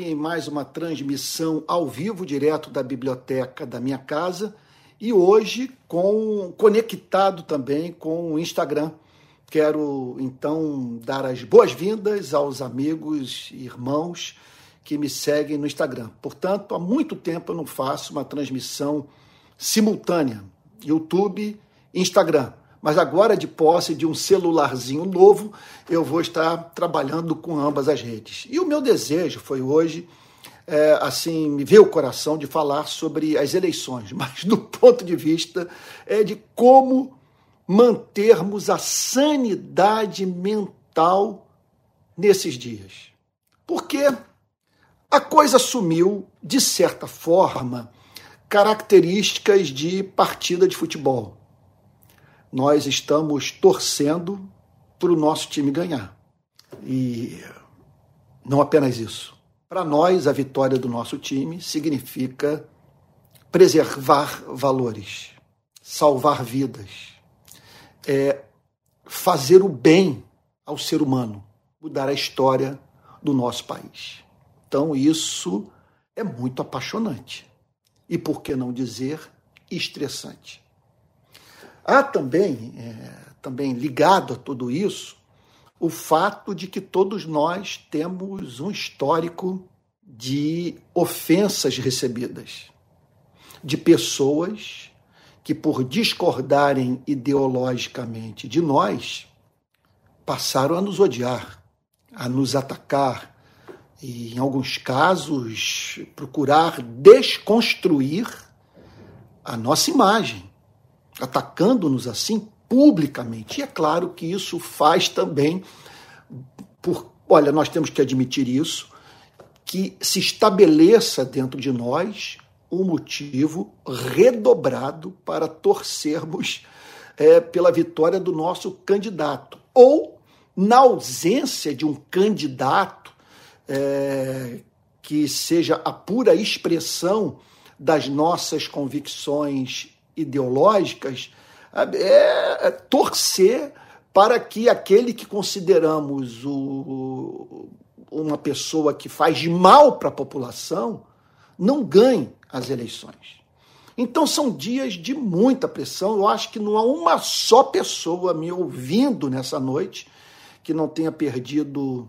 em mais uma transmissão ao vivo direto da biblioteca da minha casa e hoje com conectado também com o Instagram. Quero então dar as boas-vindas aos amigos e irmãos que me seguem no Instagram. Portanto, há muito tempo eu não faço uma transmissão simultânea, YouTube, Instagram mas agora de posse de um celularzinho novo, eu vou estar trabalhando com ambas as redes. E o meu desejo foi hoje, é, assim, me veio o coração de falar sobre as eleições, mas do ponto de vista é, de como mantermos a sanidade mental nesses dias. Porque a coisa assumiu, de certa forma, características de partida de futebol nós estamos torcendo para o nosso time ganhar. E não apenas isso. Para nós, a vitória do nosso time significa preservar valores, salvar vidas, é fazer o bem ao ser humano, mudar a história do nosso país. Então, isso é muito apaixonante. E por que não dizer estressante? Há também, é, também ligado a tudo isso, o fato de que todos nós temos um histórico de ofensas recebidas, de pessoas que, por discordarem ideologicamente de nós, passaram a nos odiar, a nos atacar e, em alguns casos, procurar desconstruir a nossa imagem atacando-nos assim publicamente. E é claro que isso faz também, por, olha, nós temos que admitir isso, que se estabeleça dentro de nós um motivo redobrado para torcermos é, pela vitória do nosso candidato. Ou, na ausência de um candidato é, que seja a pura expressão das nossas convicções ideológicas, é, é torcer para que aquele que consideramos o, uma pessoa que faz mal para a população não ganhe as eleições. Então são dias de muita pressão. Eu acho que não há uma só pessoa me ouvindo nessa noite que não tenha perdido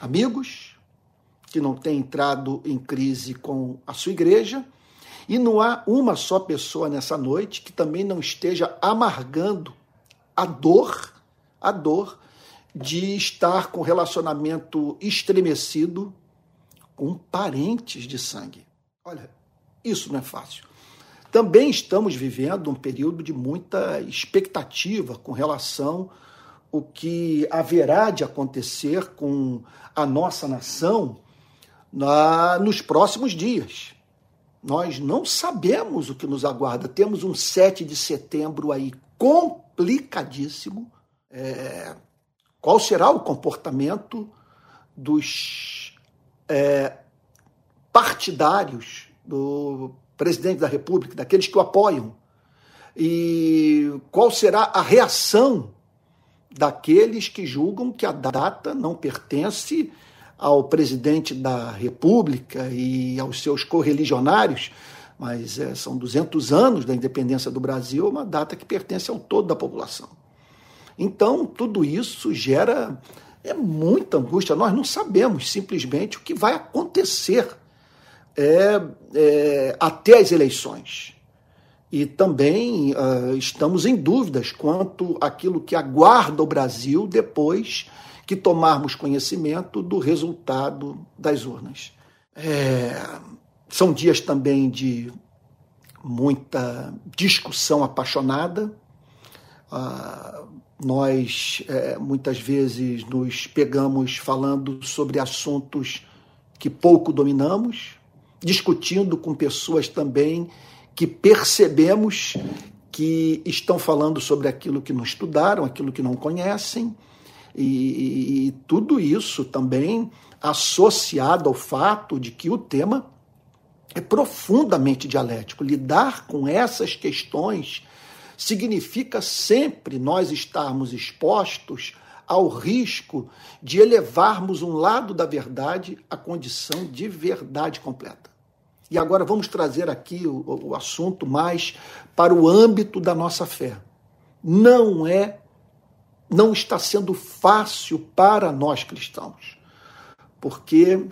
amigos, que não tenha entrado em crise com a sua igreja e não há uma só pessoa nessa noite que também não esteja amargando a dor, a dor de estar com relacionamento estremecido com parentes de sangue. Olha, isso não é fácil. Também estamos vivendo um período de muita expectativa com relação o que haverá de acontecer com a nossa nação na, nos próximos dias. Nós não sabemos o que nos aguarda. Temos um 7 de setembro aí complicadíssimo. É, qual será o comportamento dos é, partidários do presidente da República, daqueles que o apoiam? E qual será a reação daqueles que julgam que a data não pertence ao presidente da República e aos seus correligionários, mas é, são 200 anos da independência do Brasil, uma data que pertence ao todo da população. Então, tudo isso gera é muita angústia. Nós não sabemos simplesmente o que vai acontecer é, é, até as eleições. E também uh, estamos em dúvidas quanto àquilo que aguarda o Brasil depois que tomarmos conhecimento do resultado das urnas. É, são dias também de muita discussão apaixonada. Ah, nós é, muitas vezes nos pegamos falando sobre assuntos que pouco dominamos, discutindo com pessoas também que percebemos que estão falando sobre aquilo que não estudaram, aquilo que não conhecem e, e tudo isso também associado ao fato de que o tema é profundamente dialético. Lidar com essas questões significa sempre nós estarmos expostos ao risco de elevarmos um lado da verdade à condição de verdade completa. E agora vamos trazer aqui o, o assunto mais para o âmbito da nossa fé. Não é, não está sendo fácil para nós cristãos, porque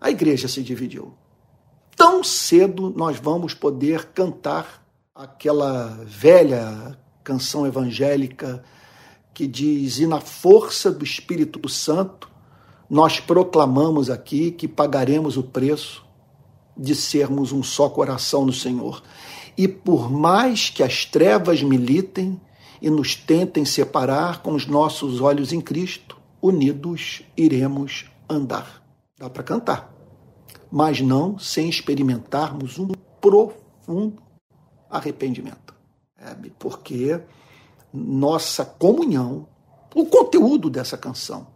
a igreja se dividiu. Tão cedo nós vamos poder cantar aquela velha canção evangélica que diz: E na força do Espírito Santo, nós proclamamos aqui que pagaremos o preço de sermos um só coração no Senhor. E por mais que as trevas militem e nos tentem separar com os nossos olhos em Cristo, unidos iremos andar. Dá para cantar, mas não sem experimentarmos um profundo arrependimento. É, porque nossa comunhão, o conteúdo dessa canção,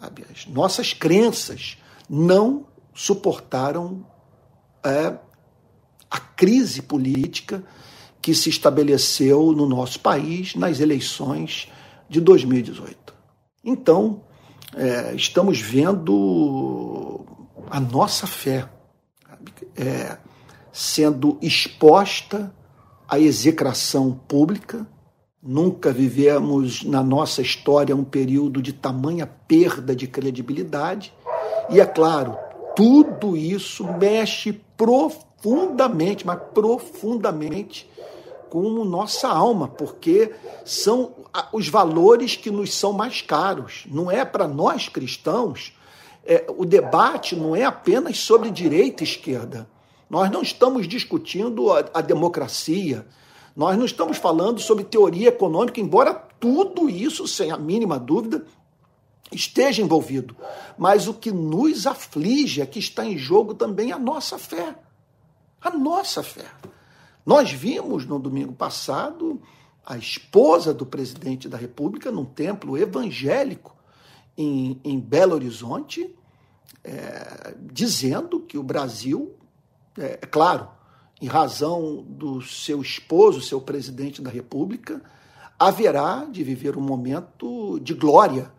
sabe? as nossas crenças não suportaram é, a crise política que se estabeleceu no nosso país nas eleições de 2018. Então, é, estamos vendo a nossa fé é, sendo exposta à execração pública, Nunca vivemos na nossa história um período de tamanha perda de credibilidade. E é claro, tudo isso mexe profundamente, mas profundamente com nossa alma, porque são os valores que nos são mais caros. Não é para nós cristãos, é, o debate não é apenas sobre direita e esquerda. Nós não estamos discutindo a, a democracia, nós não estamos falando sobre teoria econômica, embora tudo isso, sem a mínima dúvida, esteja envolvido. Mas o que nos aflige é que está em jogo também a nossa fé. A nossa fé. Nós vimos no domingo passado a esposa do presidente da República num templo evangélico em, em Belo Horizonte, é, dizendo que o Brasil, é, é claro, em razão do seu esposo, seu presidente da República, haverá de viver um momento de glória,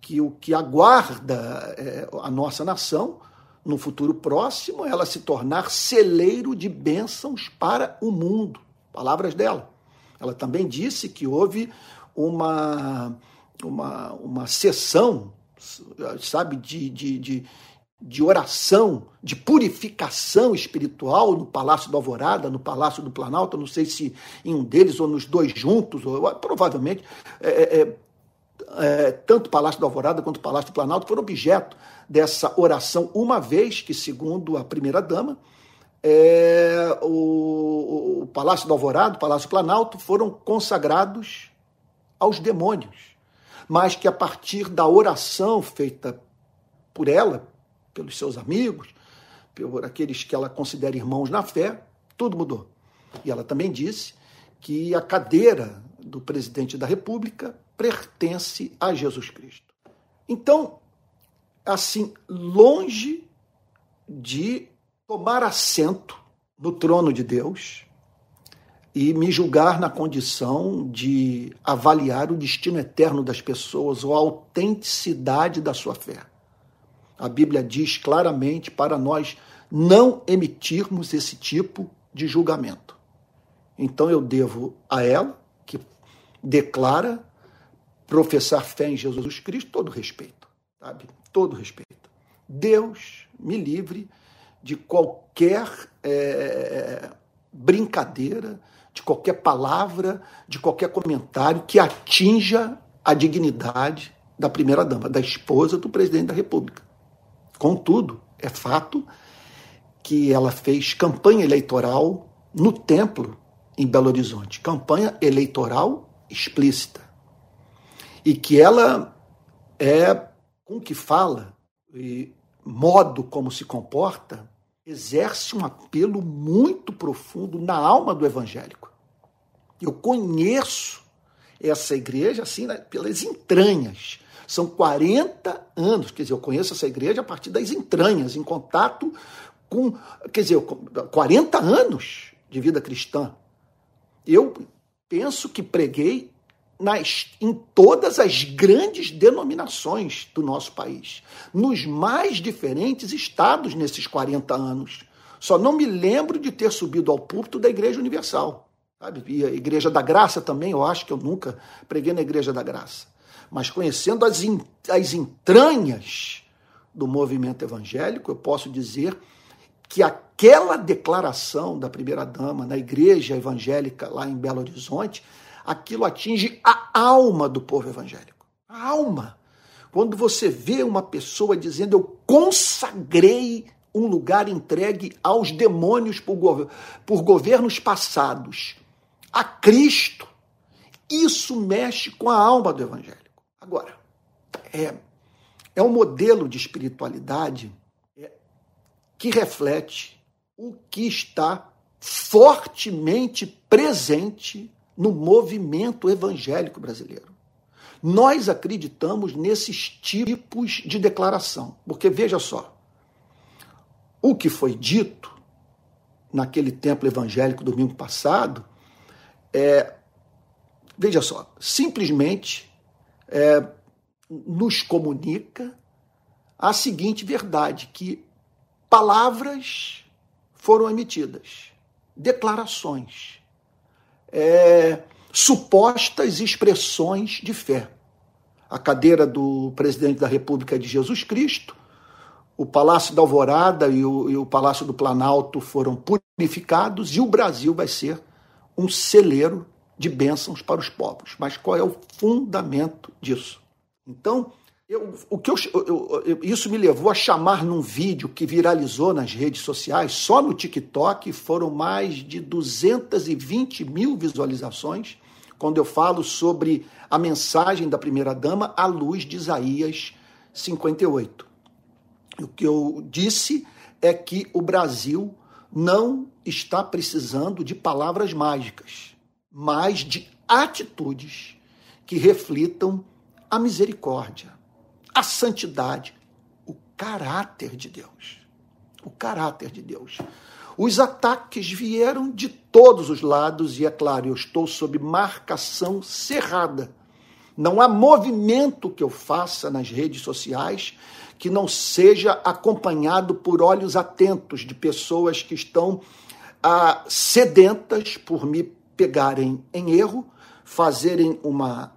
que o que aguarda é, a nossa nação no futuro próximo é ela se tornar celeiro de bênçãos para o mundo. Palavras dela. Ela também disse que houve uma, uma, uma sessão, sabe, de, de, de de oração, de purificação espiritual no Palácio do Alvorada, no Palácio do Planalto, não sei se em um deles ou nos dois juntos, ou, provavelmente, é, é, é, tanto o Palácio do Alvorada quanto o Palácio do Planalto foram objeto dessa oração, uma vez que, segundo a primeira-dama, é, o, o Palácio do Alvorada, o Palácio do Planalto foram consagrados aos demônios, mas que a partir da oração feita por ela, pelos seus amigos, por aqueles que ela considera irmãos na fé, tudo mudou. E ela também disse que a cadeira do presidente da República pertence a Jesus Cristo. Então, assim, longe de tomar assento no trono de Deus e me julgar na condição de avaliar o destino eterno das pessoas ou a autenticidade da sua fé. A Bíblia diz claramente para nós não emitirmos esse tipo de julgamento. Então eu devo a ela, que declara professar fé em Jesus Cristo, todo respeito, sabe? Todo respeito. Deus me livre de qualquer é, brincadeira, de qualquer palavra, de qualquer comentário que atinja a dignidade da primeira-dama, da esposa do presidente da República. Contudo, é fato que ela fez campanha eleitoral no templo em Belo Horizonte, campanha eleitoral explícita. E que ela é, com que fala e modo como se comporta, exerce um apelo muito profundo na alma do evangélico. Eu conheço essa igreja assim né, pelas entranhas. São 40 anos, quer dizer, eu conheço essa igreja a partir das entranhas, em contato com, quer dizer, 40 anos de vida cristã. Eu penso que preguei nas, em todas as grandes denominações do nosso país, nos mais diferentes estados nesses 40 anos. Só não me lembro de ter subido ao púlpito da Igreja Universal. Sabe? E a Igreja da Graça também, eu acho que eu nunca preguei na Igreja da Graça. Mas conhecendo as, as entranhas do movimento evangélico, eu posso dizer que aquela declaração da primeira-dama na igreja evangélica lá em Belo Horizonte, aquilo atinge a alma do povo evangélico. A alma. Quando você vê uma pessoa dizendo, eu consagrei um lugar entregue aos demônios por, por governos passados, a Cristo, isso mexe com a alma do evangélico. Agora, é, é um modelo de espiritualidade que reflete o que está fortemente presente no movimento evangélico brasileiro. Nós acreditamos nesses tipos de declaração, porque veja só, o que foi dito naquele templo evangélico domingo passado é, veja só, simplesmente é, nos comunica a seguinte verdade: que palavras foram emitidas, declarações, é, supostas expressões de fé. A cadeira do presidente da República de Jesus Cristo, o Palácio da Alvorada e o, e o Palácio do Planalto foram purificados e o Brasil vai ser um celeiro de bênçãos para os povos. Mas qual é o fundamento disso? Então, eu, o que eu, eu, isso me levou a chamar num vídeo que viralizou nas redes sociais, só no TikTok foram mais de 220 mil visualizações, quando eu falo sobre a mensagem da primeira-dama à luz de Isaías 58. O que eu disse é que o Brasil não está precisando de palavras mágicas, mas de atitudes que reflitam a misericórdia, a santidade, o caráter de Deus. O caráter de Deus. Os ataques vieram de todos os lados e, é claro, eu estou sob marcação cerrada. Não há movimento que eu faça nas redes sociais que não seja acompanhado por olhos atentos de pessoas que estão ah, sedentas por me pegarem em erro, fazerem uma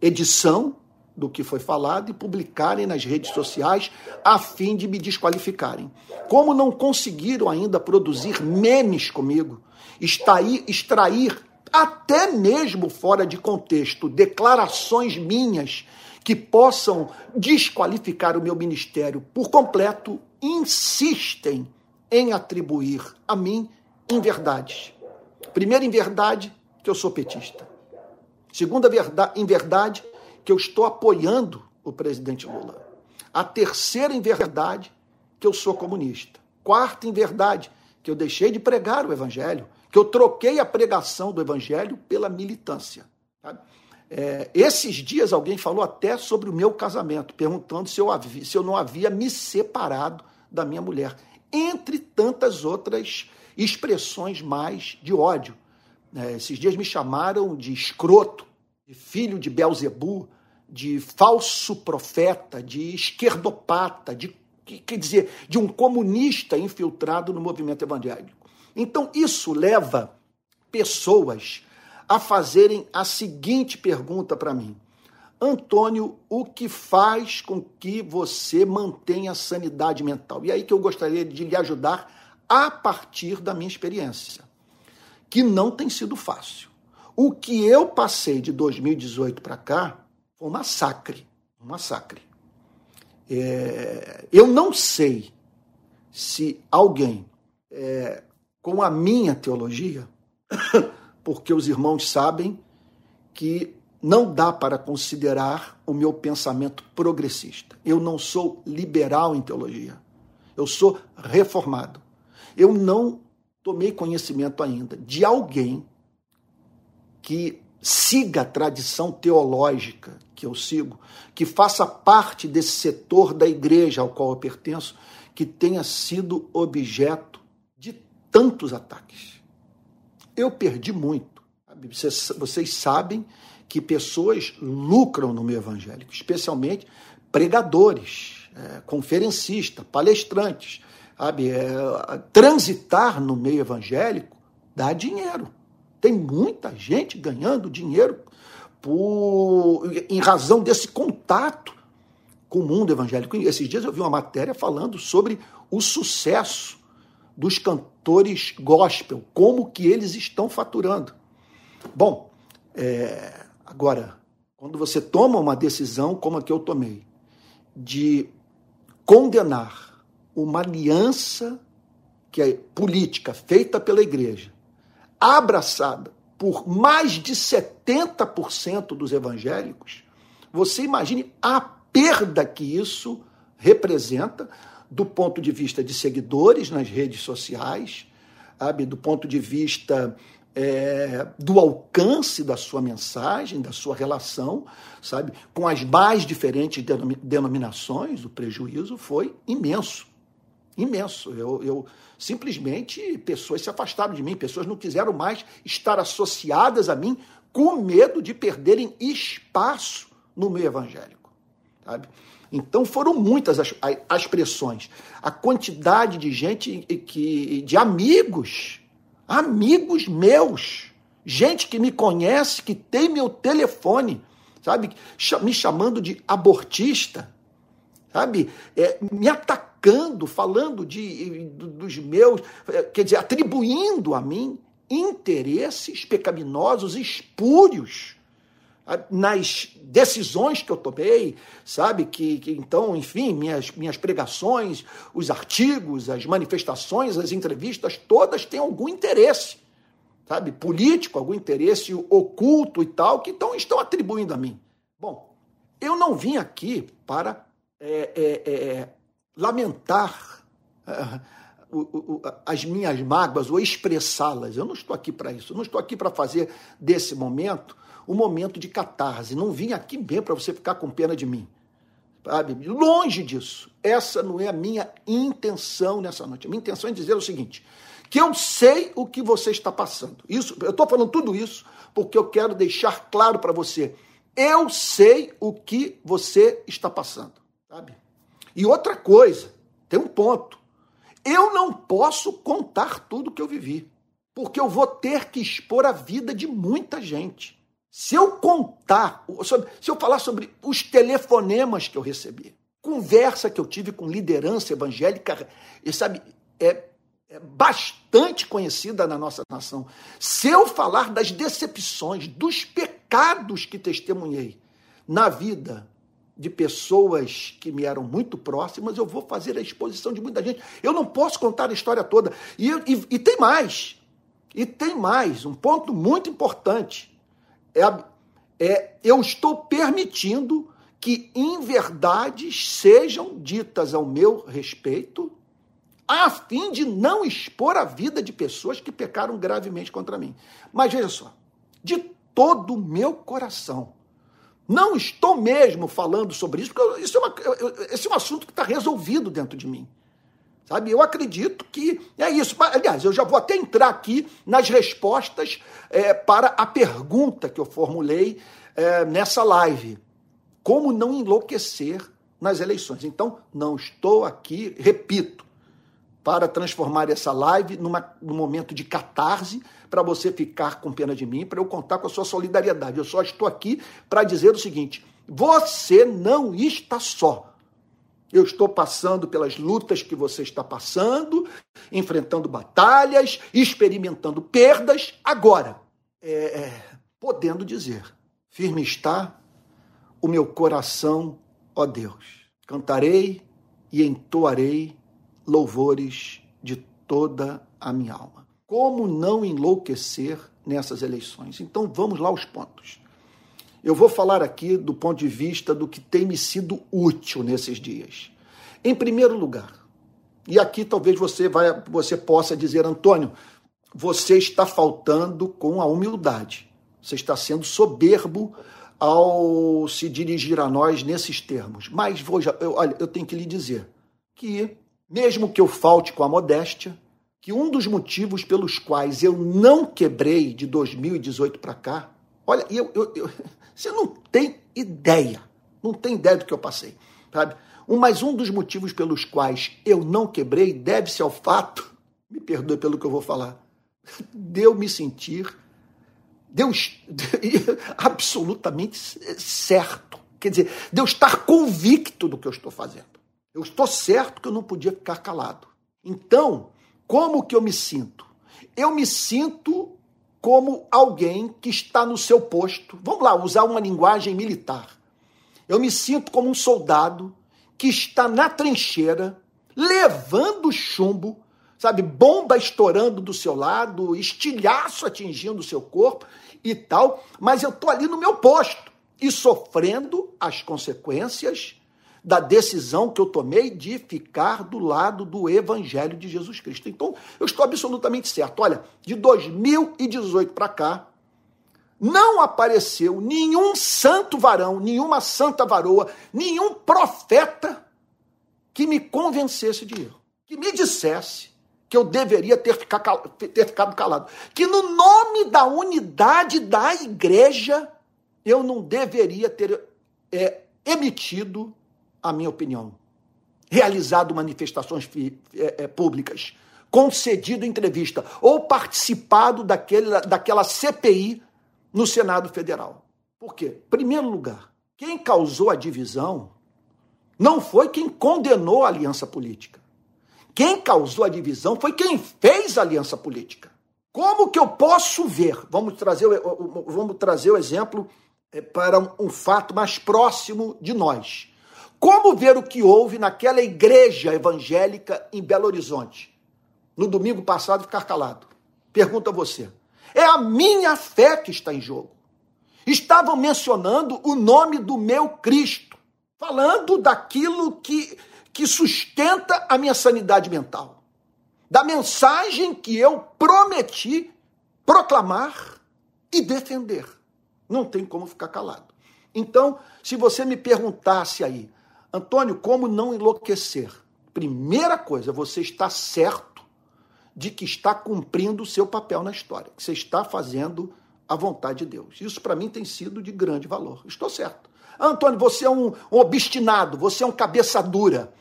edição do que foi falado e publicarem nas redes sociais a fim de me desqualificarem. Como não conseguiram ainda produzir memes comigo, extrair, extrair até mesmo fora de contexto declarações minhas que possam desqualificar o meu ministério por completo, insistem em atribuir a mim inverdades. Primeira inverdade, que eu sou petista. Segunda verdade, inverdade, que eu estou apoiando o presidente Lula. A terceira em verdade, que eu sou comunista. Quarta em verdade, que eu deixei de pregar o evangelho, que eu troquei a pregação do evangelho pela militância. É, esses dias alguém falou até sobre o meu casamento, perguntando se eu, havia, se eu não havia me separado da minha mulher, entre tantas outras expressões mais de ódio. É, esses dias me chamaram de escroto, de filho de Belzebu, de falso profeta, de esquerdopata, de quer dizer, de um comunista infiltrado no movimento evangélico. Então isso leva pessoas a fazerem a seguinte pergunta para mim: Antônio, o que faz com que você mantenha a sanidade mental? E aí que eu gostaria de lhe ajudar a partir da minha experiência, que não tem sido fácil. O que eu passei de 2018 para cá foi um massacre. Um massacre. É, eu não sei se alguém é, com a minha teologia, porque os irmãos sabem que não dá para considerar o meu pensamento progressista. Eu não sou liberal em teologia. Eu sou reformado. Eu não tomei conhecimento ainda de alguém que siga a tradição teológica que eu sigo, que faça parte desse setor da igreja ao qual eu pertenço, que tenha sido objeto de tantos ataques. Eu perdi muito. Vocês, sabem que pessoas lucram no meio evangélico, especialmente pregadores, é, conferencistas, palestrantes. Sabe? É, transitar no meio evangélico dá dinheiro. Tem muita gente ganhando dinheiro por, em razão desse contato com o mundo evangélico. Esses dias eu vi uma matéria falando sobre o sucesso dos cantores gospel, como que eles estão faturando. Bom, é, agora, quando você toma uma decisão como a que eu tomei, de condenar uma aliança que é política feita pela igreja, abraçada por mais de 70% dos evangélicos, você imagine a perda que isso representa do ponto de vista de seguidores nas redes sociais, sabe? do ponto de vista é, do alcance da sua mensagem, da sua relação, sabe, com as mais diferentes denominações, o prejuízo foi imenso, imenso. Eu, eu simplesmente pessoas se afastaram de mim, pessoas não quiseram mais estar associadas a mim, com medo de perderem espaço no meio evangélico, sabe? Então foram muitas as, as pressões. A quantidade de gente que de amigos, amigos meus, gente que me conhece, que tem meu telefone, sabe, me chamando de abortista, sabe, é, me atacando, falando de dos meus, é, quer dizer, atribuindo a mim interesses pecaminosos, espúrios nas decisões que eu tomei, sabe? Que, que, então, enfim, minhas, minhas pregações, os artigos, as manifestações, as entrevistas, todas têm algum interesse, sabe? Político, algum interesse oculto e tal, que então estão atribuindo a mim. Bom, eu não vim aqui para é, é, é, lamentar é, as minhas mágoas ou expressá-las. Eu não estou aqui para isso. Eu não estou aqui para fazer desse momento um momento de catarse. Não vim aqui mesmo para você ficar com pena de mim. Sabe? Longe disso. Essa não é a minha intenção nessa noite. A minha intenção é dizer o seguinte: que eu sei o que você está passando. Isso, eu estou falando tudo isso porque eu quero deixar claro para você. Eu sei o que você está passando, sabe? E outra coisa, tem um ponto. Eu não posso contar tudo que eu vivi, porque eu vou ter que expor a vida de muita gente. Se eu contar, se eu falar sobre os telefonemas que eu recebi, conversa que eu tive com liderança evangélica, sabe, é, é bastante conhecida na nossa nação. Se eu falar das decepções, dos pecados que testemunhei na vida de pessoas que me eram muito próximas, eu vou fazer a exposição de muita gente. Eu não posso contar a história toda. E, e, e tem mais. E tem mais, um ponto muito importante é, é, eu estou permitindo que inverdades sejam ditas ao meu respeito, a fim de não expor a vida de pessoas que pecaram gravemente contra mim. Mas veja só, de todo o meu coração, não estou mesmo falando sobre isso, porque isso é, uma, esse é um assunto que está resolvido dentro de mim. Sabe? Eu acredito que é isso. Aliás, eu já vou até entrar aqui nas respostas é, para a pergunta que eu formulei é, nessa live. Como não enlouquecer nas eleições? Então, não estou aqui, repito, para transformar essa live numa, num momento de catarse, para você ficar com pena de mim, para eu contar com a sua solidariedade. Eu só estou aqui para dizer o seguinte: você não está só. Eu estou passando pelas lutas que você está passando, enfrentando batalhas, experimentando perdas. Agora, é, é, podendo dizer: firme está o meu coração, ó Deus. Cantarei e entoarei louvores de toda a minha alma. Como não enlouquecer nessas eleições? Então vamos lá aos pontos. Eu vou falar aqui do ponto de vista do que tem me sido útil nesses dias. Em primeiro lugar, e aqui talvez você, vai, você possa dizer, Antônio, você está faltando com a humildade. Você está sendo soberbo ao se dirigir a nós nesses termos. Mas vou já, eu, olha, eu tenho que lhe dizer que, mesmo que eu falte com a modéstia, que um dos motivos pelos quais eu não quebrei de 2018 para cá Olha, eu, eu, eu, você não tem ideia, não tem ideia do que eu passei, sabe? Um, mas um dos motivos pelos quais eu não quebrei deve-se ao fato, me perdoe pelo que eu vou falar, de eu me sentir Deus absolutamente certo. Quer dizer, Deus estar convicto do que eu estou fazendo. Eu estou certo que eu não podia ficar calado. Então, como que eu me sinto? Eu me sinto como alguém que está no seu posto. Vamos lá, usar uma linguagem militar. Eu me sinto como um soldado que está na trincheira, levando chumbo, sabe, bomba estourando do seu lado, estilhaço atingindo o seu corpo e tal, mas eu estou ali no meu posto e sofrendo as consequências da decisão que eu tomei de ficar do lado do Evangelho de Jesus Cristo. Então, eu estou absolutamente certo. Olha, de 2018 para cá, não apareceu nenhum santo varão, nenhuma santa varoa, nenhum profeta que me convencesse de erro, que me dissesse que eu deveria ter, ter ficado calado, que no nome da unidade da igreja eu não deveria ter é, emitido a minha opinião, realizado manifestações é, é, públicas, concedido entrevista ou participado daquele, daquela CPI no Senado Federal. Por quê? Primeiro lugar, quem causou a divisão não foi quem condenou a aliança política. Quem causou a divisão foi quem fez a aliança política. Como que eu posso ver? Vamos trazer, vamos trazer o exemplo é, para um fato mais próximo de nós. Como ver o que houve naquela igreja evangélica em Belo Horizonte? No domingo passado, ficar calado. Pergunta você. É a minha fé que está em jogo. Estavam mencionando o nome do meu Cristo, falando daquilo que, que sustenta a minha sanidade mental, da mensagem que eu prometi proclamar e defender. Não tem como ficar calado. Então, se você me perguntasse aí, Antônio, como não enlouquecer? Primeira coisa, você está certo de que está cumprindo o seu papel na história, que você está fazendo a vontade de Deus. Isso para mim tem sido de grande valor. Estou certo. Antônio, você é um, um obstinado, você é um cabeça dura.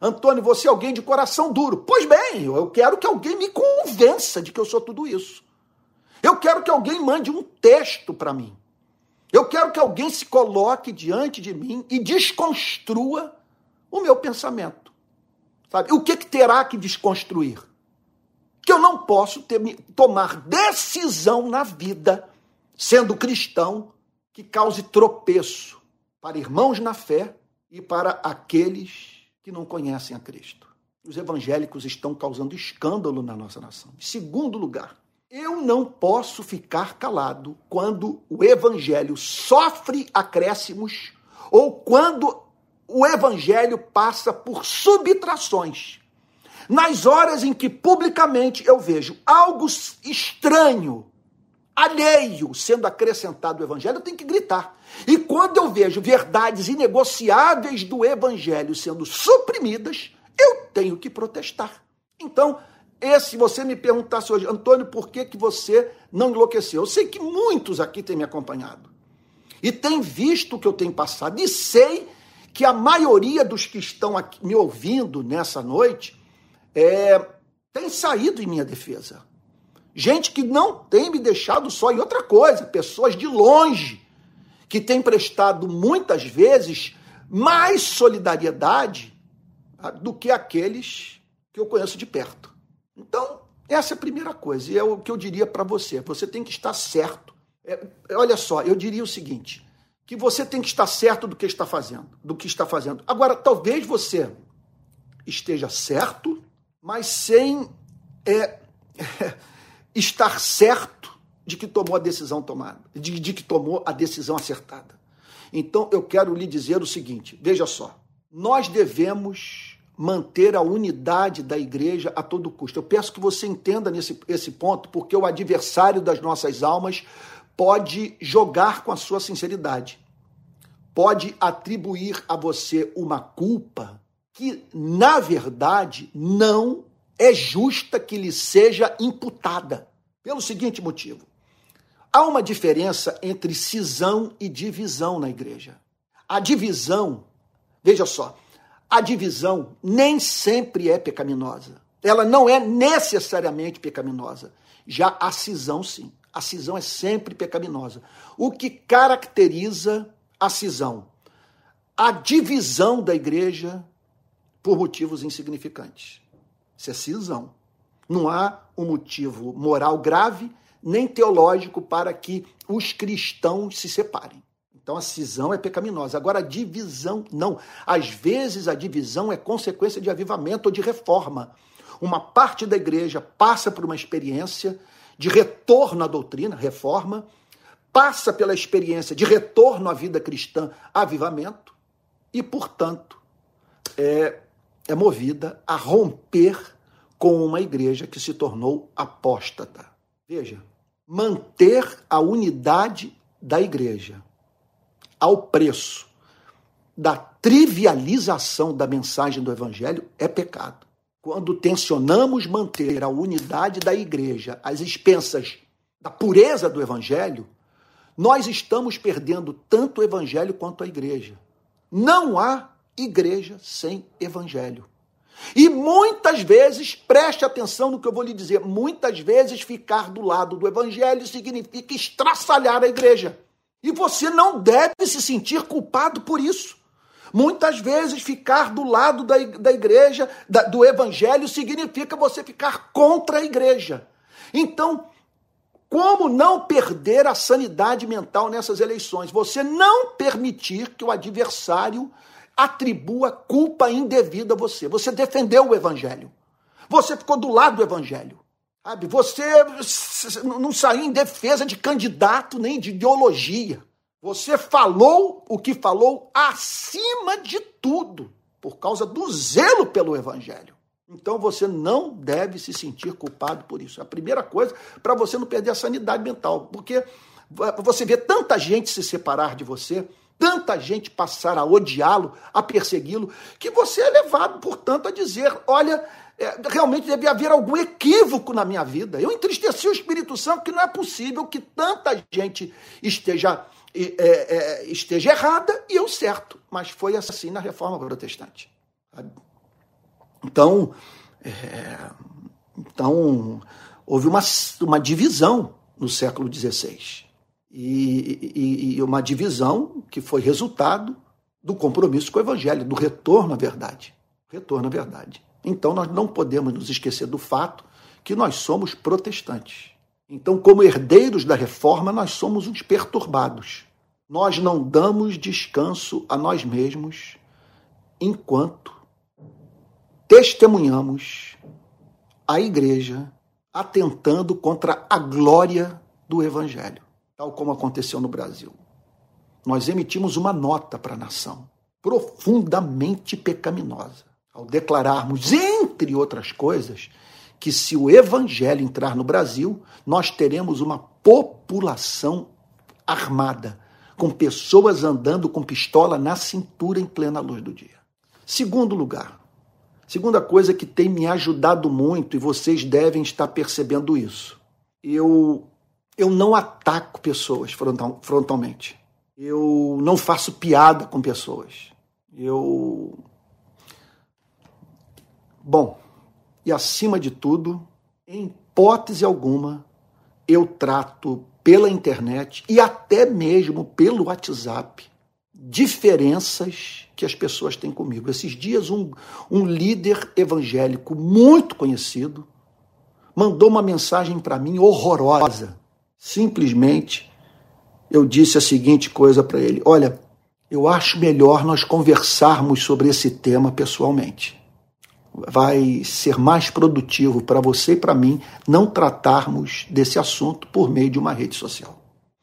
Antônio, você é alguém de coração duro. Pois bem, eu quero que alguém me convença de que eu sou tudo isso. Eu quero que alguém mande um texto para mim. Quero que alguém se coloque diante de mim e desconstrua o meu pensamento. Sabe? O que, que terá que desconstruir? Que eu não posso ter, tomar decisão na vida, sendo cristão, que cause tropeço para irmãos na fé e para aqueles que não conhecem a Cristo. Os evangélicos estão causando escândalo na nossa nação. Em segundo lugar, eu não posso ficar calado quando o evangelho sofre acréscimos ou quando o evangelho passa por subtrações. Nas horas em que publicamente eu vejo algo estranho, alheio sendo acrescentado ao evangelho, eu tenho que gritar. E quando eu vejo verdades inegociáveis do evangelho sendo suprimidas, eu tenho que protestar. Então, esse, se você me perguntasse hoje, Antônio, por que, que você não enlouqueceu? Eu sei que muitos aqui têm me acompanhado e têm visto o que eu tenho passado, e sei que a maioria dos que estão aqui me ouvindo nessa noite é, tem saído em minha defesa. Gente que não tem me deixado só. E outra coisa, pessoas de longe, que têm prestado muitas vezes mais solidariedade ah, do que aqueles que eu conheço de perto. Então, essa é a primeira coisa, e é o que eu diria para você. Você tem que estar certo. É, olha só, eu diria o seguinte: que você tem que estar certo do que está fazendo, do que está fazendo. Agora, talvez você esteja certo, mas sem é, é, estar certo de que tomou a decisão tomada, de, de que tomou a decisão acertada. Então, eu quero lhe dizer o seguinte: veja só, nós devemos manter a unidade da igreja a todo custo. Eu peço que você entenda nesse esse ponto, porque o adversário das nossas almas pode jogar com a sua sinceridade, pode atribuir a você uma culpa que, na verdade, não é justa que lhe seja imputada. Pelo seguinte motivo: Há uma diferença entre cisão e divisão na igreja. A divisão, veja só, a divisão nem sempre é pecaminosa. Ela não é necessariamente pecaminosa. Já a cisão, sim. A cisão é sempre pecaminosa. O que caracteriza a cisão? A divisão da igreja por motivos insignificantes. Isso é cisão. Não há um motivo moral grave nem teológico para que os cristãos se separem. Então a cisão é pecaminosa. Agora a divisão não. Às vezes a divisão é consequência de avivamento ou de reforma. Uma parte da igreja passa por uma experiência de retorno à doutrina, reforma, passa pela experiência de retorno à vida cristã, avivamento, e, portanto, é, é movida a romper com uma igreja que se tornou apóstata. Veja, manter a unidade da igreja ao preço da trivialização da mensagem do evangelho é pecado. Quando tensionamos manter a unidade da igreja às expensas da pureza do evangelho, nós estamos perdendo tanto o evangelho quanto a igreja. Não há igreja sem evangelho. E muitas vezes, preste atenção no que eu vou lhe dizer, muitas vezes ficar do lado do evangelho significa estraçalhar a igreja. E você não deve se sentir culpado por isso. Muitas vezes ficar do lado da, da igreja, do evangelho, significa você ficar contra a igreja. Então, como não perder a sanidade mental nessas eleições? Você não permitir que o adversário atribua culpa indevida a você. Você defendeu o evangelho. Você ficou do lado do evangelho. Sabe? Você não saiu em defesa de candidato nem de ideologia. Você falou o que falou acima de tudo, por causa do zelo pelo evangelho. Então você não deve se sentir culpado por isso. É a primeira coisa para você não perder a sanidade mental, porque você vê tanta gente se separar de você, tanta gente passar a odiá-lo, a persegui-lo, que você é levado, portanto, a dizer: olha, é, realmente deve haver algum equívoco na minha vida. Eu entristeci o Espírito Santo, que não é possível que tanta gente esteja, é, é, esteja errada e eu certo. Mas foi assim na reforma protestante. Então, é, então houve uma, uma divisão no século XVI e, e, e uma divisão que foi resultado do compromisso com o Evangelho, do retorno à verdade. Retorno à verdade. Então nós não podemos nos esquecer do fato que nós somos protestantes. Então, como herdeiros da reforma, nós somos uns perturbados. Nós não damos descanso a nós mesmos enquanto testemunhamos a igreja atentando contra a glória do evangelho tal como aconteceu no Brasil. Nós emitimos uma nota para a nação, profundamente pecaminosa, ao declararmos, entre outras coisas, que se o evangelho entrar no Brasil, nós teremos uma população armada, com pessoas andando com pistola na cintura em plena luz do dia. Segundo lugar, segunda coisa que tem me ajudado muito e vocês devem estar percebendo isso. Eu eu não ataco pessoas frontal, frontalmente. Eu não faço piada com pessoas. Eu. Bom, e acima de tudo, em hipótese alguma, eu trato pela internet e até mesmo pelo WhatsApp diferenças que as pessoas têm comigo. Esses dias, um, um líder evangélico muito conhecido mandou uma mensagem para mim horrorosa Simplesmente eu disse a seguinte coisa para ele: Olha, eu acho melhor nós conversarmos sobre esse tema pessoalmente. Vai ser mais produtivo para você e para mim não tratarmos desse assunto por meio de uma rede social.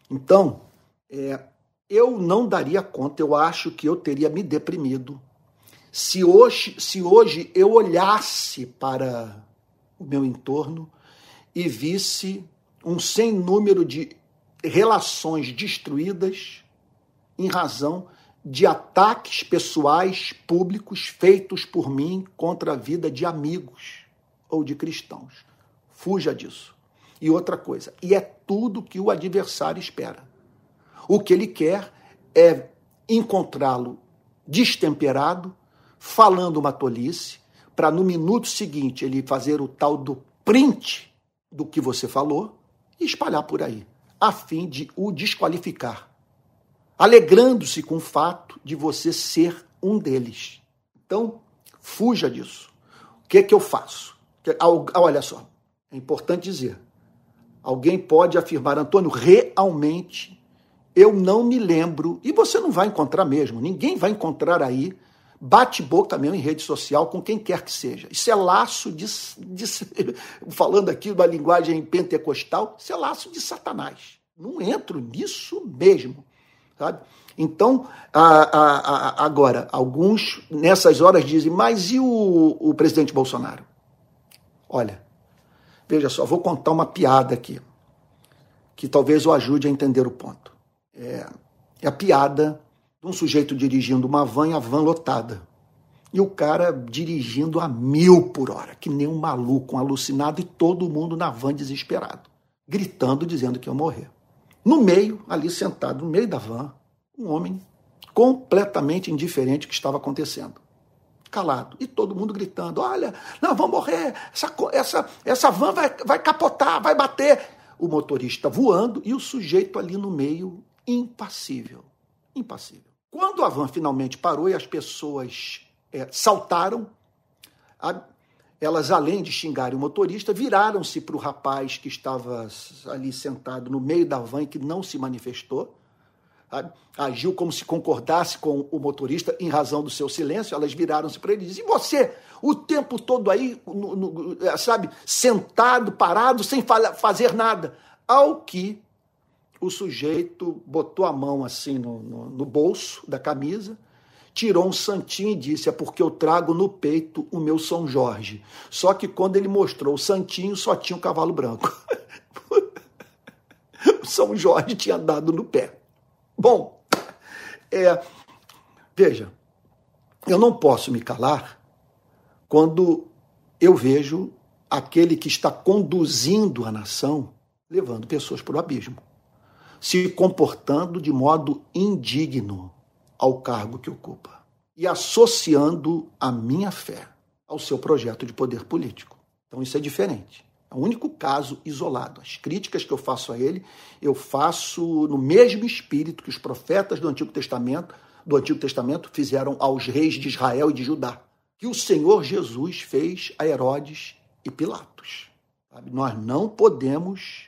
Então, é, eu não daria conta, eu acho que eu teria me deprimido se hoje, se hoje eu olhasse para o meu entorno e visse um sem número de relações destruídas em razão de ataques pessoais públicos feitos por mim contra a vida de amigos ou de cristãos. Fuja disso. E outra coisa, e é tudo que o adversário espera. O que ele quer é encontrá-lo destemperado, falando uma tolice, para no minuto seguinte ele fazer o tal do print do que você falou e espalhar por aí, a fim de o desqualificar, alegrando-se com o fato de você ser um deles. Então, fuja disso. O que é que eu faço? Olha só, é importante dizer. Alguém pode afirmar, Antônio, realmente eu não me lembro, e você não vai encontrar mesmo, ninguém vai encontrar aí bate-boca mesmo em rede social com quem quer que seja. Isso é laço de, de, falando aqui da linguagem pentecostal, isso é laço de Satanás. Não entro nisso mesmo, sabe? Então, a, a, a, agora, alguns nessas horas dizem, mas e o, o presidente Bolsonaro? Olha, veja só, vou contar uma piada aqui, que talvez o ajude a entender o ponto. É, é a piada de um sujeito dirigindo uma van e a van lotada. E o cara dirigindo a mil por hora, que nem um maluco, um alucinado, e todo mundo na van desesperado, gritando, dizendo que ia morrer. No meio, ali sentado, no meio da van, um homem completamente indiferente ao que estava acontecendo. Calado. E todo mundo gritando: Olha, não, vamos morrer, essa, essa, essa van vai, vai capotar, vai bater. O motorista voando e o sujeito ali no meio, impassível. Impassível. Quando a van finalmente parou e as pessoas é, saltaram, a, elas, além de xingarem o motorista, viraram-se para o rapaz que estava ali sentado no meio da van e que não se manifestou agiu como se concordasse com o motorista em razão do seu silêncio, elas viraram-se para ele e disseram, e você, o tempo todo aí, no, no, é, sabe, sentado, parado, sem fazer nada. Ao que o sujeito botou a mão assim no, no bolso da camisa, tirou um santinho e disse: É porque eu trago no peito o meu São Jorge. Só que quando ele mostrou o santinho, só tinha um cavalo branco. o São Jorge tinha dado no pé. Bom, é, veja, eu não posso me calar quando eu vejo aquele que está conduzindo a nação levando pessoas para o abismo, se comportando de modo indigno ao cargo que ocupa e associando a minha fé ao seu projeto de poder político. Então isso é diferente. É o único caso isolado. As críticas que eu faço a ele, eu faço no mesmo espírito que os profetas do Antigo Testamento, do Antigo Testamento fizeram aos reis de Israel e de Judá, que o Senhor Jesus fez a Herodes e Pilatos. Nós não podemos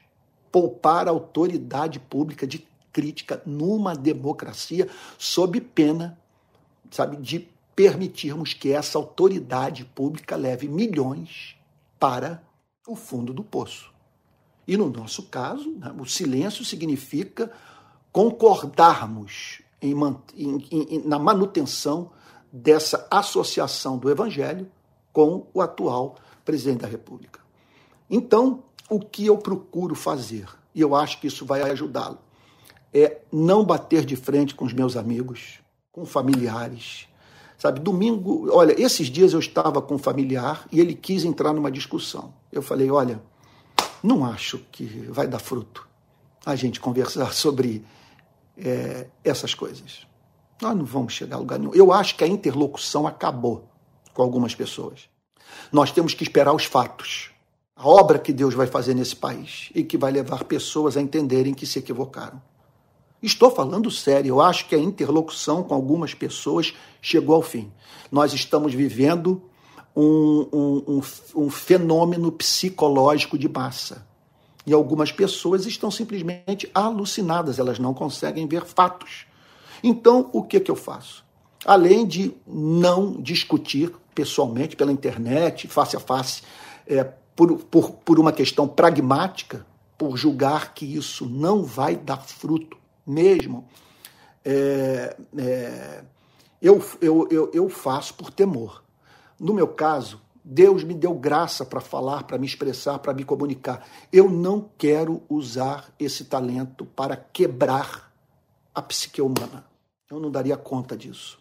poupar a autoridade pública de crítica numa democracia sob pena, sabe, de permitirmos que essa autoridade pública leve milhões para o fundo do poço. E no nosso caso, né, o silêncio significa concordarmos em, em, em, na manutenção dessa associação do Evangelho com o atual presidente da República. Então, o que eu procuro fazer, e eu acho que isso vai ajudá-lo, é não bater de frente com os meus amigos, com familiares. Sabe, domingo, olha, esses dias eu estava com um familiar e ele quis entrar numa discussão. Eu falei: olha, não acho que vai dar fruto a gente conversar sobre é, essas coisas. Nós não vamos chegar a lugar nenhum. Eu acho que a interlocução acabou com algumas pessoas. Nós temos que esperar os fatos, a obra que Deus vai fazer nesse país e que vai levar pessoas a entenderem que se equivocaram. Estou falando sério, eu acho que a interlocução com algumas pessoas chegou ao fim. Nós estamos vivendo um, um, um, um fenômeno psicológico de massa. E algumas pessoas estão simplesmente alucinadas, elas não conseguem ver fatos. Então, o que, que eu faço? Além de não discutir pessoalmente pela internet, face a face, é, por, por, por uma questão pragmática, por julgar que isso não vai dar fruto mesmo, é, é, eu, eu, eu, eu faço por temor. No meu caso, Deus me deu graça para falar, para me expressar, para me comunicar. Eu não quero usar esse talento para quebrar a psique humana. Eu não daria conta disso.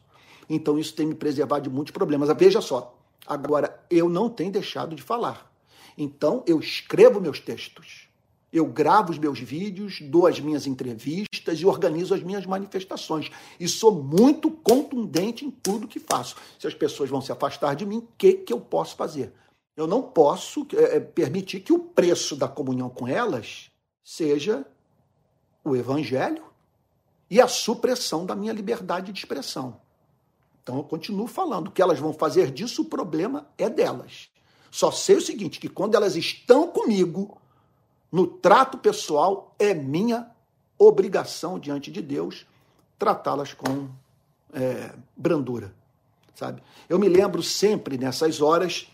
Então isso tem me preservado de muitos problemas. Veja só, agora eu não tenho deixado de falar. Então eu escrevo meus textos. Eu gravo os meus vídeos, dou as minhas entrevistas e organizo as minhas manifestações. E sou muito contundente em tudo que faço. Se as pessoas vão se afastar de mim, o que, que eu posso fazer? Eu não posso é, permitir que o preço da comunhão com elas seja o evangelho e a supressão da minha liberdade de expressão. Então eu continuo falando. Que elas vão fazer disso, o problema é delas. Só sei o seguinte: que quando elas estão comigo, no trato pessoal, é minha obrigação diante de Deus tratá-las com é, brandura, sabe? Eu me lembro sempre nessas horas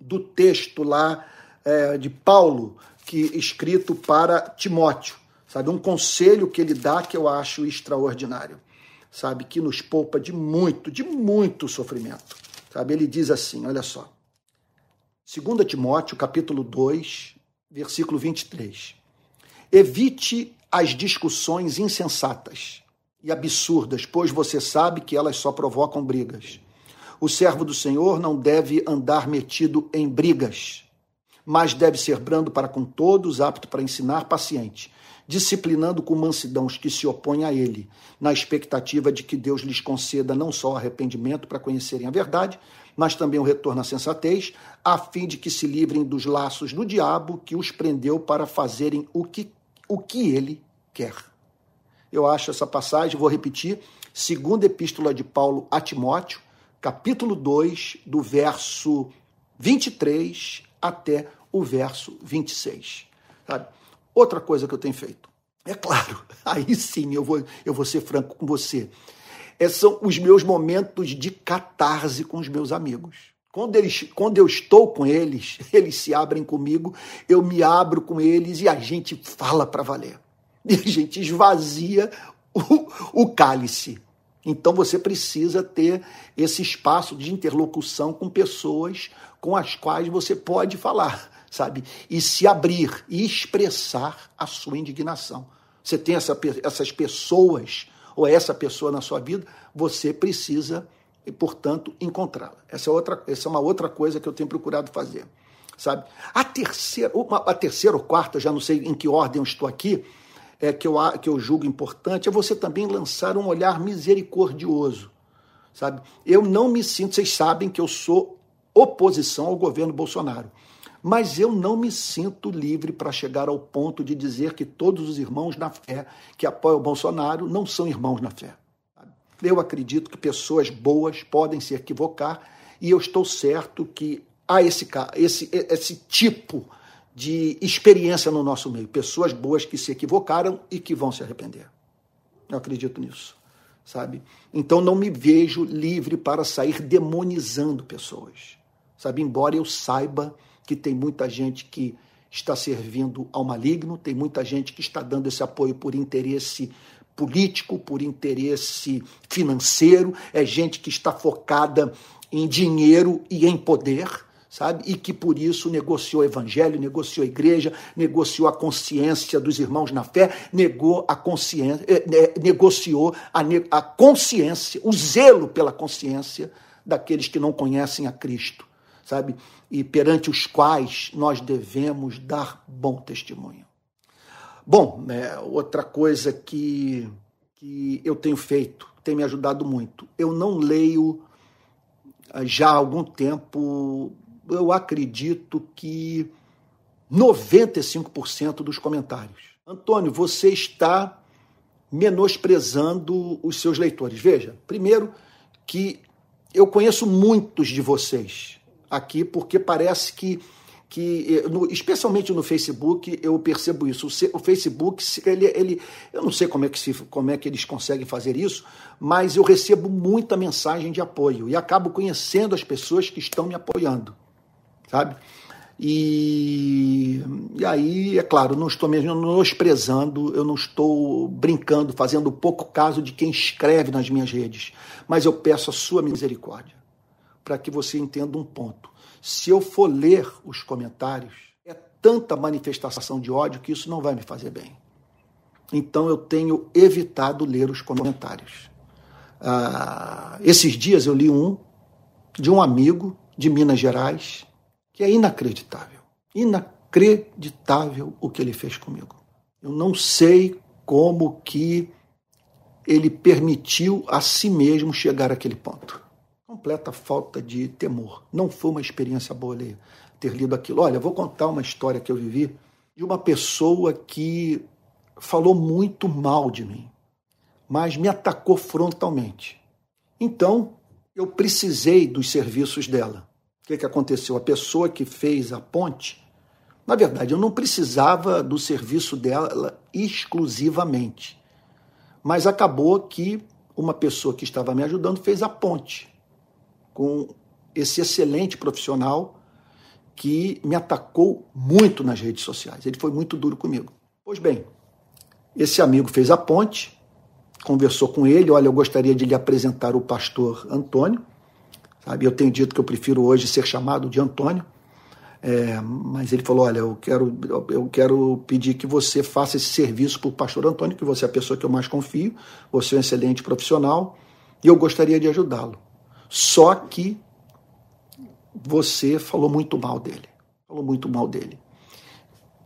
do texto lá é, de Paulo, que escrito para Timóteo, sabe? Um conselho que ele dá que eu acho extraordinário, sabe? Que nos poupa de muito, de muito sofrimento, sabe? Ele diz assim, olha só. 2 Timóteo, capítulo 2, versículo 23. Evite as discussões insensatas e absurdas, pois você sabe que elas só provocam brigas. O servo do Senhor não deve andar metido em brigas, mas deve ser brando para com todos, apto para ensinar, paciente, disciplinando com mansidão os que se opõem a ele, na expectativa de que Deus lhes conceda não só arrependimento para conhecerem a verdade, mas também o retorno à sensatez, a fim de que se livrem dos laços do diabo que os prendeu para fazerem o que, o que ele quer. Eu acho essa passagem, vou repetir, segunda epístola de Paulo a Timóteo, capítulo 2, do verso 23 até o verso 26. Sabe? Outra coisa que eu tenho feito. É claro, aí sim eu vou, eu vou ser franco com você é, são os meus momentos de catarse com os meus amigos. Quando, eles, quando eu estou com eles, eles se abrem comigo, eu me abro com eles e a gente fala para valer. E a gente esvazia o, o cálice. Então você precisa ter esse espaço de interlocução com pessoas com as quais você pode falar, sabe? E se abrir e expressar a sua indignação. Você tem essa, essas pessoas ou essa pessoa na sua vida, você precisa, portanto, encontrá-la. Essa, é outra, essa é uma outra coisa que eu tenho procurado fazer. Sabe? A terceira, uma, a terceira ou quarta, já não sei em que ordem eu estou aqui, é, que, eu, que eu julgo importante, é você também lançar um olhar misericordioso. Sabe? Eu não me sinto, vocês sabem que eu sou oposição ao governo Bolsonaro. Mas eu não me sinto livre para chegar ao ponto de dizer que todos os irmãos na fé que apoiam o Bolsonaro não são irmãos na fé. Eu acredito que pessoas boas podem se equivocar e eu estou certo que há esse, esse, esse tipo de experiência no nosso meio. Pessoas boas que se equivocaram e que vão se arrepender. Eu acredito nisso, sabe? Então não me vejo livre para sair demonizando pessoas, sabe? Embora eu saiba que tem muita gente que está servindo ao maligno, tem muita gente que está dando esse apoio por interesse político, por interesse financeiro, é gente que está focada em dinheiro e em poder, sabe? E que por isso negociou o evangelho, negociou a igreja, negociou a consciência dos irmãos na fé, negou a consciência, eh, eh, negociou a, a consciência, o zelo pela consciência daqueles que não conhecem a Cristo sabe? E perante os quais nós devemos dar bom testemunho. Bom, é, outra coisa que, que eu tenho feito, tem me ajudado muito. Eu não leio ah, já há algum tempo, eu acredito que 95% dos comentários. Antônio, você está menosprezando os seus leitores. Veja, primeiro que eu conheço muitos de vocês aqui, porque parece que, que eh, no, especialmente no Facebook, eu percebo isso. O, Facebook, ele, ele, eu não sei como é, que se, como é que eles conseguem fazer isso, mas eu recebo muita mensagem de apoio e acabo conhecendo as pessoas que estão me apoiando, sabe? E, e aí, é claro, não estou menosprezando, eu não estou brincando, fazendo pouco caso de quem escreve nas minhas redes, mas eu peço a sua misericórdia para que você entenda um ponto. Se eu for ler os comentários, é tanta manifestação de ódio que isso não vai me fazer bem. Então eu tenho evitado ler os comentários. Ah, esses dias eu li um de um amigo de Minas Gerais que é inacreditável. inacreditável o que ele fez comigo. Eu não sei como que ele permitiu a si mesmo chegar àquele ponto. Completa falta de temor. Não foi uma experiência boa ler, ter lido aquilo. Olha, vou contar uma história que eu vivi de uma pessoa que falou muito mal de mim, mas me atacou frontalmente. Então, eu precisei dos serviços dela. O que, que aconteceu? A pessoa que fez a ponte na verdade, eu não precisava do serviço dela exclusivamente. Mas acabou que uma pessoa que estava me ajudando fez a ponte com esse excelente profissional que me atacou muito nas redes sociais. Ele foi muito duro comigo. Pois bem, esse amigo fez a ponte, conversou com ele, olha, eu gostaria de lhe apresentar o pastor Antônio. Sabe, eu tenho dito que eu prefiro hoje ser chamado de Antônio, é, mas ele falou: Olha, eu quero, eu quero pedir que você faça esse serviço para o pastor Antônio, que você é a pessoa que eu mais confio, você é um excelente profissional, e eu gostaria de ajudá-lo. Só que você falou muito mal dele. Falou muito mal dele.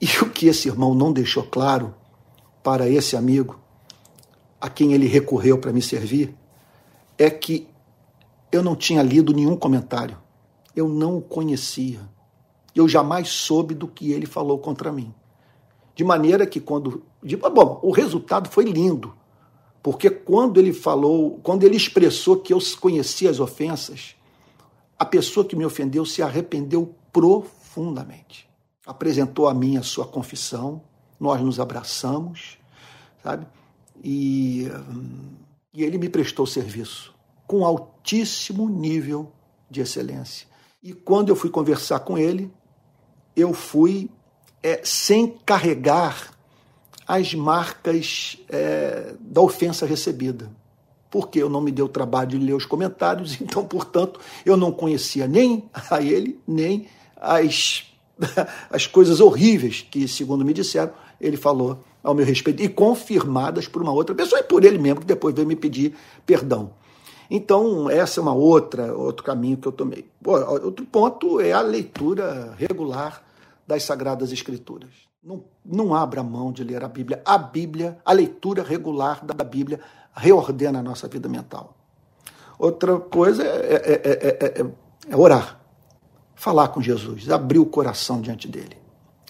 E o que esse irmão não deixou claro para esse amigo, a quem ele recorreu para me servir, é que eu não tinha lido nenhum comentário. Eu não o conhecia eu jamais soube do que ele falou contra mim. De maneira que quando. Bom, o resultado foi lindo. Porque quando ele falou, quando ele expressou que eu conhecia as ofensas, a pessoa que me ofendeu se arrependeu profundamente. Apresentou a mim a sua confissão, nós nos abraçamos, sabe? E, e ele me prestou serviço com altíssimo nível de excelência. E quando eu fui conversar com ele, eu fui é, sem carregar as marcas é, da ofensa recebida. Porque eu não me dei o trabalho de ler os comentários, então, portanto, eu não conhecia nem a ele, nem as, as coisas horríveis que, segundo me disseram, ele falou ao meu respeito, e confirmadas por uma outra pessoa, e por ele mesmo, que depois veio me pedir perdão. Então, essa é uma outra, outro caminho que eu tomei. Outro ponto é a leitura regular das Sagradas Escrituras. Não, não abra mão de ler a Bíblia. A Bíblia, a leitura regular da Bíblia, reordena a nossa vida mental. Outra coisa é, é, é, é orar, falar com Jesus, abrir o coração diante dele.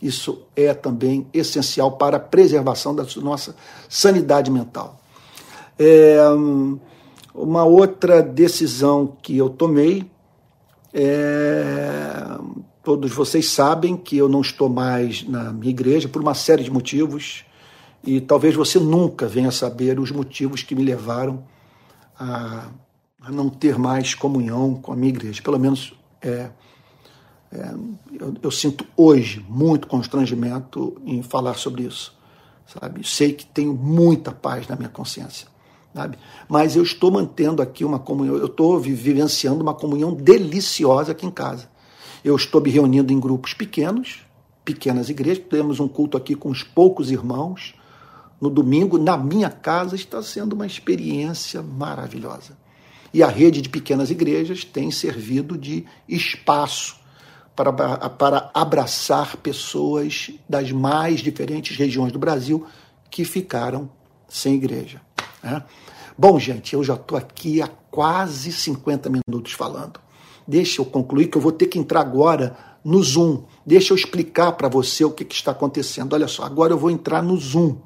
Isso é também essencial para a preservação da nossa sanidade mental. É, uma outra decisão que eu tomei é Todos vocês sabem que eu não estou mais na minha igreja por uma série de motivos e talvez você nunca venha saber os motivos que me levaram a, a não ter mais comunhão com a minha igreja. Pelo menos é, é, eu, eu, sinto hoje muito constrangimento em falar sobre isso, sabe? Sei que tenho muita paz na minha consciência, sabe? Mas eu estou mantendo aqui uma comunhão, eu estou vivenciando uma comunhão deliciosa aqui em casa. Eu estou me reunindo em grupos pequenos, pequenas igrejas. Temos um culto aqui com os poucos irmãos. No domingo, na minha casa, está sendo uma experiência maravilhosa. E a rede de pequenas igrejas tem servido de espaço para, para abraçar pessoas das mais diferentes regiões do Brasil que ficaram sem igreja. Né? Bom, gente, eu já estou aqui há quase 50 minutos falando. Deixa eu concluir, que eu vou ter que entrar agora no Zoom. Deixa eu explicar para você o que, que, está acontecendo. Olha só, agora eu vou entrar no Zoom.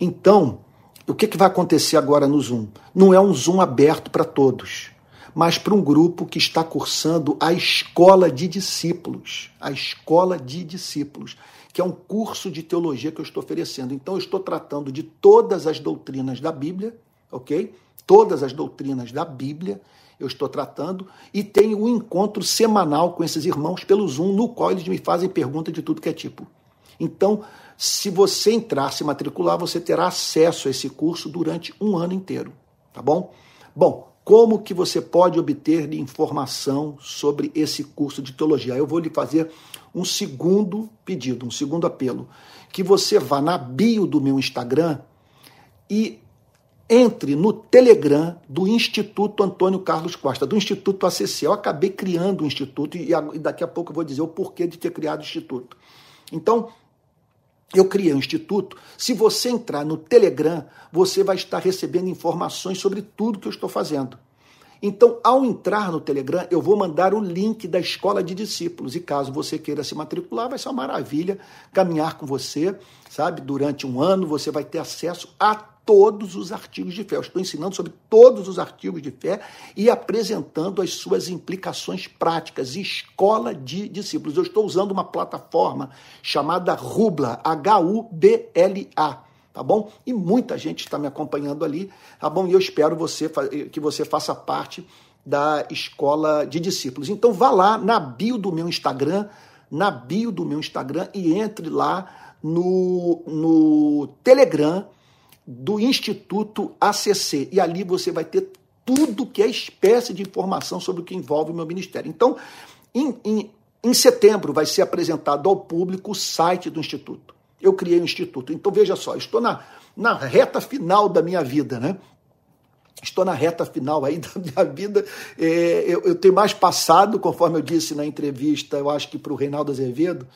Então, o que, que vai acontecer agora no Zoom? Não é um Zoom aberto para todos, mas para um grupo que está cursando a Escola de Discípulos. A Escola de Discípulos, que é um curso de teologia que eu estou oferecendo. Então, eu estou tratando de todas as doutrinas da Bíblia, ok? Todas as doutrinas da Bíblia eu estou tratando, e tenho um encontro semanal com esses irmãos pelo Zoom, no qual eles me fazem pergunta de tudo que é tipo. Então, se você entrar, se matricular, você terá acesso a esse curso durante um ano inteiro, tá bom? Bom, como que você pode obter informação sobre esse curso de teologia? Eu vou lhe fazer um segundo pedido, um segundo apelo, que você vá na bio do meu Instagram e entre no Telegram do Instituto Antônio Carlos Costa, do Instituto ACC. Eu acabei criando o instituto e daqui a pouco eu vou dizer o porquê de ter criado o instituto. Então, eu criei um instituto. Se você entrar no Telegram, você vai estar recebendo informações sobre tudo que eu estou fazendo. Então, ao entrar no Telegram, eu vou mandar o link da escola de discípulos. E caso você queira se matricular, vai ser uma maravilha caminhar com você, sabe? Durante um ano, você vai ter acesso a todos os artigos de fé. Eu estou ensinando sobre todos os artigos de fé e apresentando as suas implicações práticas. Escola de discípulos. Eu estou usando uma plataforma chamada Rubla, H-U-B-L-A tá bom? E muita gente está me acompanhando ali, tá bom? E eu espero você que você faça parte da escola de discípulos. Então vá lá na bio do meu Instagram, na bio do meu Instagram e entre lá no, no Telegram do Instituto ACC. E ali você vai ter tudo que é espécie de informação sobre o que envolve o meu ministério. Então, em, em, em setembro vai ser apresentado ao público o site do Instituto eu criei um instituto. Então, veja só, estou na, na reta final da minha vida, né? Estou na reta final aí da minha vida. É, eu, eu, tenho mais passado, conforme eu disse na entrevista, eu acho que para o Reinaldo Azevedo,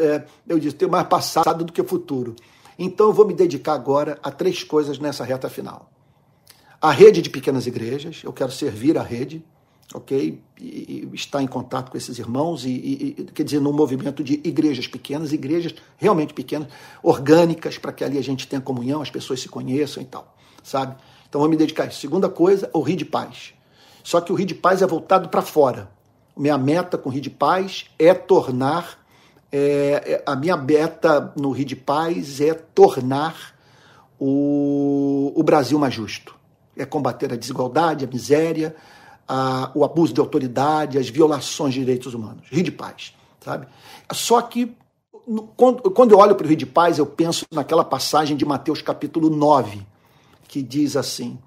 é, eu disse, tenho mais passado do que futuro. Então eu vou me dedicar agora a três coisas nessa reta final. A rede de pequenas igrejas, eu quero servir a rede, ok? E, está em contato com esses irmãos, e, e, quer dizer, num movimento de igrejas pequenas, igrejas realmente pequenas, orgânicas, para que ali a gente tenha comunhão, as pessoas se conheçam e tal, sabe? Então vou me dedicar a isso. Segunda coisa, o Rio de Paz. Só que o Rio de Paz é voltado para fora. Minha meta com o Rio de Paz é tornar. É, é, a minha meta no Rio de Paz é tornar o, o Brasil mais justo. É combater a desigualdade, a miséria, a, o abuso de autoridade, as violações de direitos humanos. Rio de Paz, sabe? Só que quando, quando eu olho para o Rio de Paz, eu penso naquela passagem de Mateus capítulo 9, que diz assim: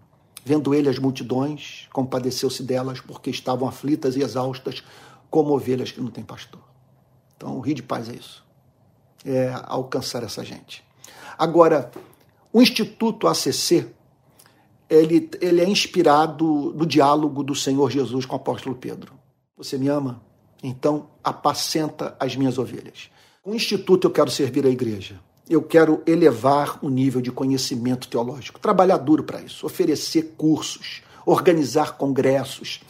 Vendo ele as multidões, compadeceu-se delas, porque estavam aflitas e exaustas, como ovelhas que não têm pastor. Então, o Rio de Paz é isso. É alcançar essa gente. Agora, o Instituto ACC, ele, ele é inspirado no diálogo do Senhor Jesus com o apóstolo Pedro. Você me ama? Então apacenta as minhas ovelhas. Com o Instituto eu quero servir a igreja. Eu quero elevar o nível de conhecimento teológico, trabalhar duro para isso, oferecer cursos, organizar congressos,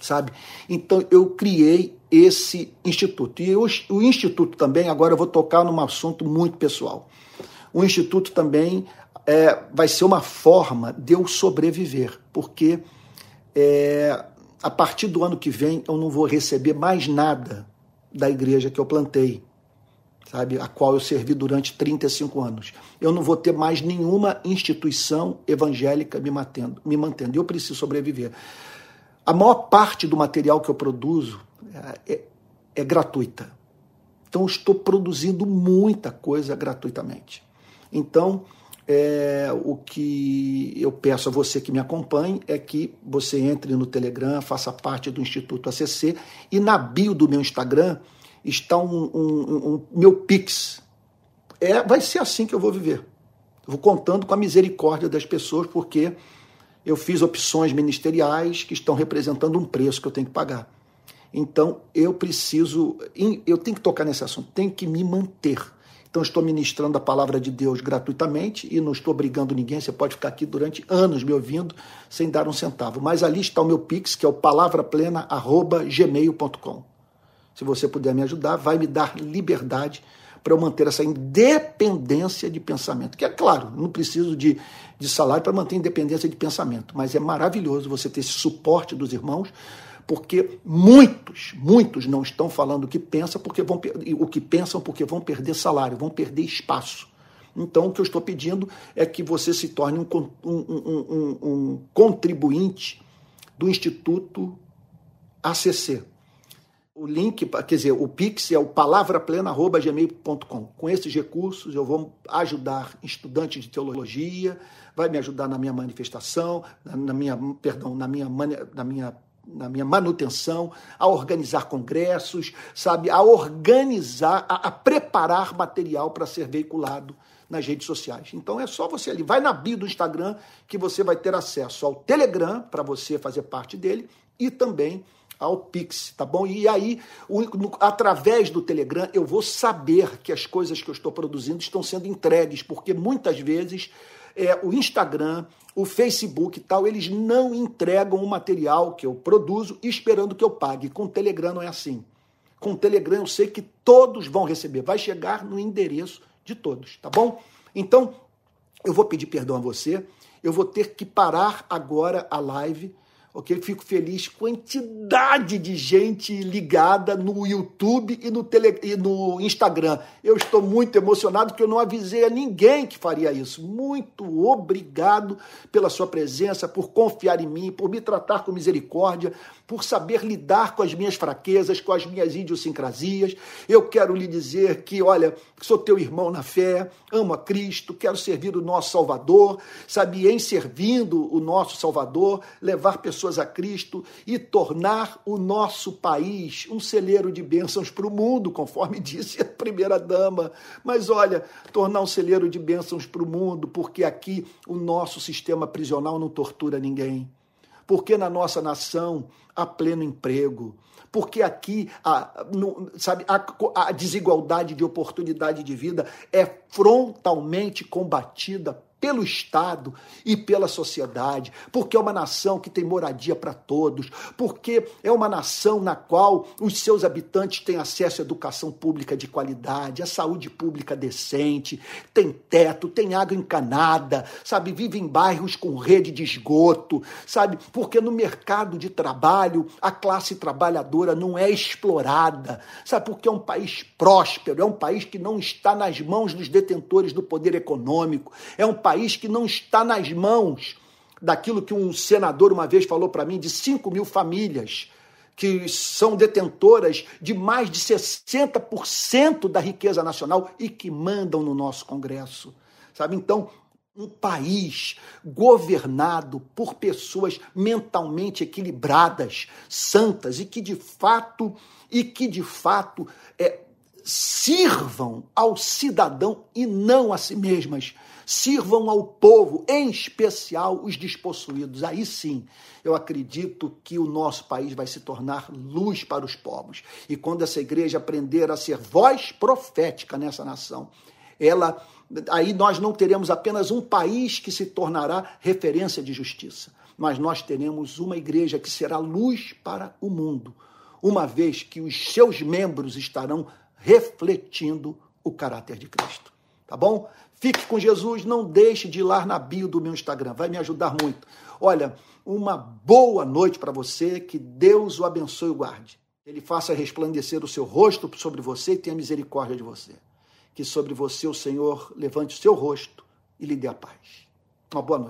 sabe? Então eu criei esse instituto. E eu, o instituto também, agora eu vou tocar num assunto muito pessoal. O instituto também é, vai ser uma forma de eu sobreviver, porque é, a partir do ano que vem eu não vou receber mais nada da igreja que eu plantei, sabe, a qual eu servi durante 35 anos. Eu não vou ter mais nenhuma instituição evangélica me mantendo, me mantendo. Eu preciso sobreviver. A maior parte do material que eu produzo é, é, gratuita. Então, estou produzindo muita coisa gratuitamente. Então, é, o que eu peço a você que me acompanhe é que você entre no Telegram, faça parte do Instituto ACC e na bio do meu Instagram está um, um, um meu Pix. É, vai ser assim que eu vou viver. Eu vou contando com a misericórdia das pessoas, porque eu fiz opções ministeriais que estão representando um preço que eu tenho que pagar. Então eu preciso, eu tenho que tocar nesse assunto, tenho que me manter então, estou ministrando a palavra de Deus gratuitamente e não estou obrigando ninguém. Você pode ficar aqui durante anos me ouvindo sem dar um centavo. Mas ali está o meu Pix, que é o palavraplena.gmail.com. Se você puder me ajudar, vai me dar liberdade para eu manter essa independência de pensamento. Que é claro, não preciso de, de salário para manter independência de pensamento, mas é maravilhoso você ter esse suporte dos irmãos porque muitos, muitos não estão falando o que pensam porque vão o que pensam porque vão perder salário, vão perder espaço. Então, o que eu estou pedindo é que você se torne um, um, um, um contribuinte do Instituto ACC. O link, quer dizer, o Pix é o palavraplena.gmail.com. Com esses recursos, eu vou ajudar estudantes de teologia, vai me ajudar na minha manifestação, na minha, perdão, na minha, na minha na minha manutenção, a organizar congressos, sabe, a organizar, a, a preparar material para ser veiculado nas redes sociais. Então é só você ali, vai na bio do Instagram que você vai ter acesso ao Telegram para você fazer parte dele e também ao Pix, tá bom? E aí, o, no, através do Telegram, eu vou saber que as coisas que eu estou produzindo estão sendo entregues, porque muitas vezes é, o Instagram, o Facebook e tal, eles não entregam o material que eu produzo esperando que eu pague. Com o Telegram não é assim. Com o Telegram eu sei que todos vão receber, vai chegar no endereço de todos, tá bom? Então, eu vou pedir perdão a você, eu vou ter que parar agora a live ok? Fico feliz, quantidade de gente ligada no YouTube e no, tele, e no Instagram. Eu estou muito emocionado porque eu não avisei a ninguém que faria isso. Muito obrigado pela sua presença, por confiar em mim, por me tratar com misericórdia, por saber lidar com as minhas fraquezas, com as minhas idiosincrasias. Eu quero lhe dizer que, olha, sou teu irmão na fé, amo a Cristo, quero servir o nosso Salvador, sabe, em servindo o nosso Salvador, levar pessoas pessoas a Cristo e tornar o nosso país um celeiro de bênçãos para o mundo, conforme disse a primeira dama. Mas olha, tornar um celeiro de bênçãos para o mundo, porque aqui o nosso sistema prisional não tortura ninguém. Porque na nossa nação há pleno emprego, porque aqui a, no, sabe, a, a, desigualdade de oportunidade de vida é frontalmente combatida pelo Estado e pela sociedade, porque é uma nação que tem moradia para todos, porque é uma nação na qual os seus habitantes têm acesso à educação pública de qualidade, à saúde pública decente, tem teto, tem água encanada, sabe, vive em bairros com rede de esgoto, sabe, porque no mercado de trabalho a classe trabalhadora não é explorada, sabe, porque é um país próspero, é um país que não está nas mãos dos detentores do poder econômico, é um país que não está nas mãos daquilo que um senador uma vez falou para mim, de 5 mil famílias que são detentoras de mais de 60% da riqueza nacional e que mandam no nosso Congresso. Sabe? Então, um país governado por pessoas mentalmente equilibradas, santas e que de fato e que de fato é, sirvam ao cidadão e não a si mesmas sirvam ao povo, em especial os despossuídos. Aí sim, eu acredito que o nosso país vai se tornar luz para os povos. E quando essa igreja aprender a ser voz profética nessa nação, ela aí nós não teremos apenas um país que se tornará referência de justiça, mas nós teremos uma igreja que será luz para o mundo, uma vez que os seus membros estarão refletindo o caráter de Cristo. Tá bom? Fique com Jesus, não deixe de ir lá na bio do meu Instagram, vai me ajudar muito. Olha, uma boa noite para você, que Deus o abençoe e guarde. Ele faça resplandecer o seu rosto sobre você e tenha misericórdia de você. Que sobre você o Senhor levante o seu rosto e lhe dê a paz. Uma boa noite.